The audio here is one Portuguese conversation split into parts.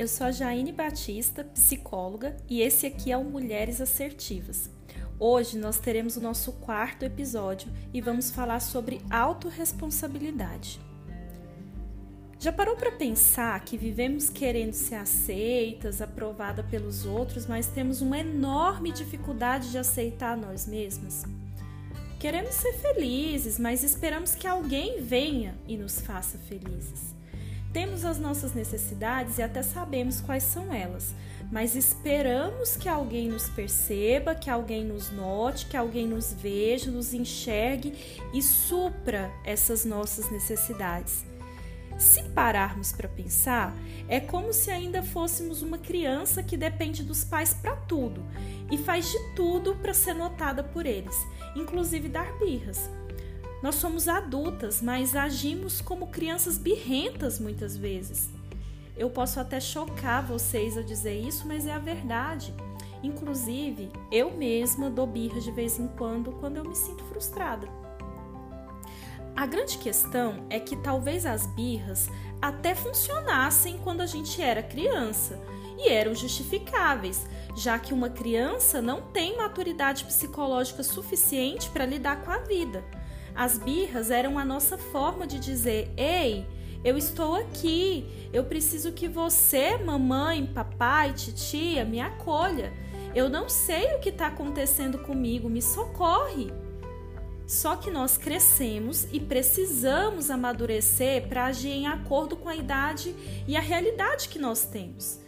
eu sou a Jaine Batista, psicóloga, e esse aqui é o Mulheres Assertivas. Hoje nós teremos o nosso quarto episódio e vamos falar sobre autorresponsabilidade. Já parou para pensar que vivemos querendo ser aceitas, aprovada pelos outros, mas temos uma enorme dificuldade de aceitar nós mesmas? Queremos ser felizes, mas esperamos que alguém venha e nos faça felizes. Temos as nossas necessidades e até sabemos quais são elas, mas esperamos que alguém nos perceba, que alguém nos note, que alguém nos veja, nos enxergue e supra essas nossas necessidades. Se pararmos para pensar, é como se ainda fôssemos uma criança que depende dos pais para tudo e faz de tudo para ser notada por eles, inclusive dar birras. Nós somos adultas, mas agimos como crianças birrentas muitas vezes. Eu posso até chocar vocês a dizer isso, mas é a verdade. Inclusive, eu mesma dou birra de vez em quando quando eu me sinto frustrada. A grande questão é que talvez as birras até funcionassem quando a gente era criança e eram justificáveis, já que uma criança não tem maturidade psicológica suficiente para lidar com a vida. As birras eram a nossa forma de dizer: ei, eu estou aqui, eu preciso que você, mamãe, papai, titia, me acolha. Eu não sei o que está acontecendo comigo, me socorre. Só que nós crescemos e precisamos amadurecer para agir em acordo com a idade e a realidade que nós temos.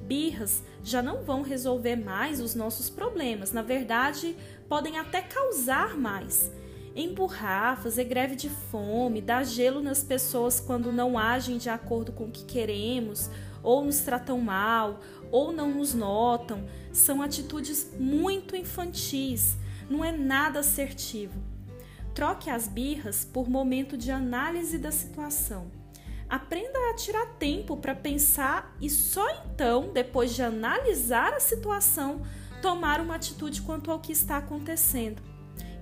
Birras já não vão resolver mais os nossos problemas, na verdade, podem até causar mais emburrar, fazer greve de fome, dar gelo nas pessoas quando não agem de acordo com o que queremos, ou nos tratam mal, ou não nos notam, são atitudes muito infantis, não é nada assertivo. Troque as birras por momento de análise da situação. Aprenda a tirar tempo para pensar e só então, depois de analisar a situação, tomar uma atitude quanto ao que está acontecendo.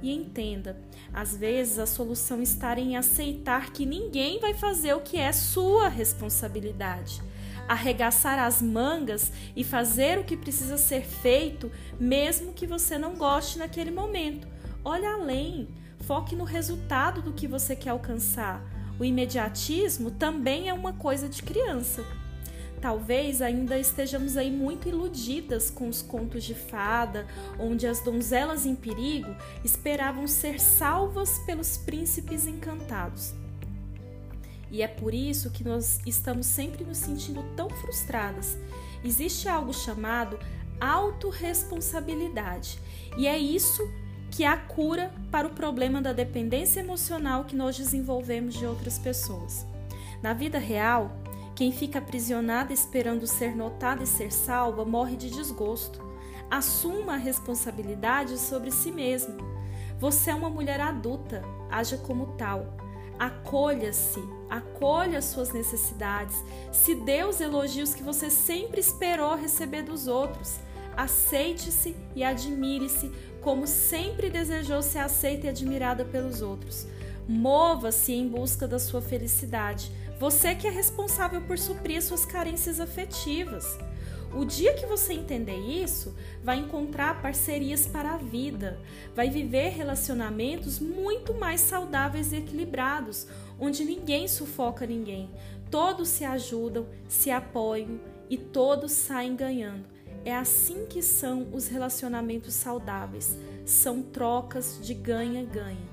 E entenda, às vezes a solução está em aceitar que ninguém vai fazer o que é sua responsabilidade. Arregaçar as mangas e fazer o que precisa ser feito, mesmo que você não goste naquele momento. Olhe além, foque no resultado do que você quer alcançar. O imediatismo também é uma coisa de criança. Talvez ainda estejamos aí muito iludidas com os contos de fada, onde as donzelas em perigo esperavam ser salvas pelos príncipes encantados. E é por isso que nós estamos sempre nos sentindo tão frustradas. Existe algo chamado autorresponsabilidade, e é isso que é a cura para o problema da dependência emocional que nós desenvolvemos de outras pessoas. Na vida real, quem fica aprisionada esperando ser notada e ser salva morre de desgosto. Assuma a responsabilidade sobre si mesma. Você é uma mulher adulta, haja como tal. Acolha-se, acolha suas necessidades. Se Deus os que você sempre esperou receber dos outros, aceite-se e admire-se como sempre desejou ser aceita e admirada pelos outros. Mova-se em busca da sua felicidade. Você que é responsável por suprir suas carências afetivas. O dia que você entender isso, vai encontrar parcerias para a vida, vai viver relacionamentos muito mais saudáveis e equilibrados, onde ninguém sufoca ninguém, todos se ajudam, se apoiam e todos saem ganhando. É assim que são os relacionamentos saudáveis, são trocas de ganha-ganha.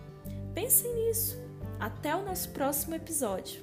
Pensem nisso. Até o nosso próximo episódio.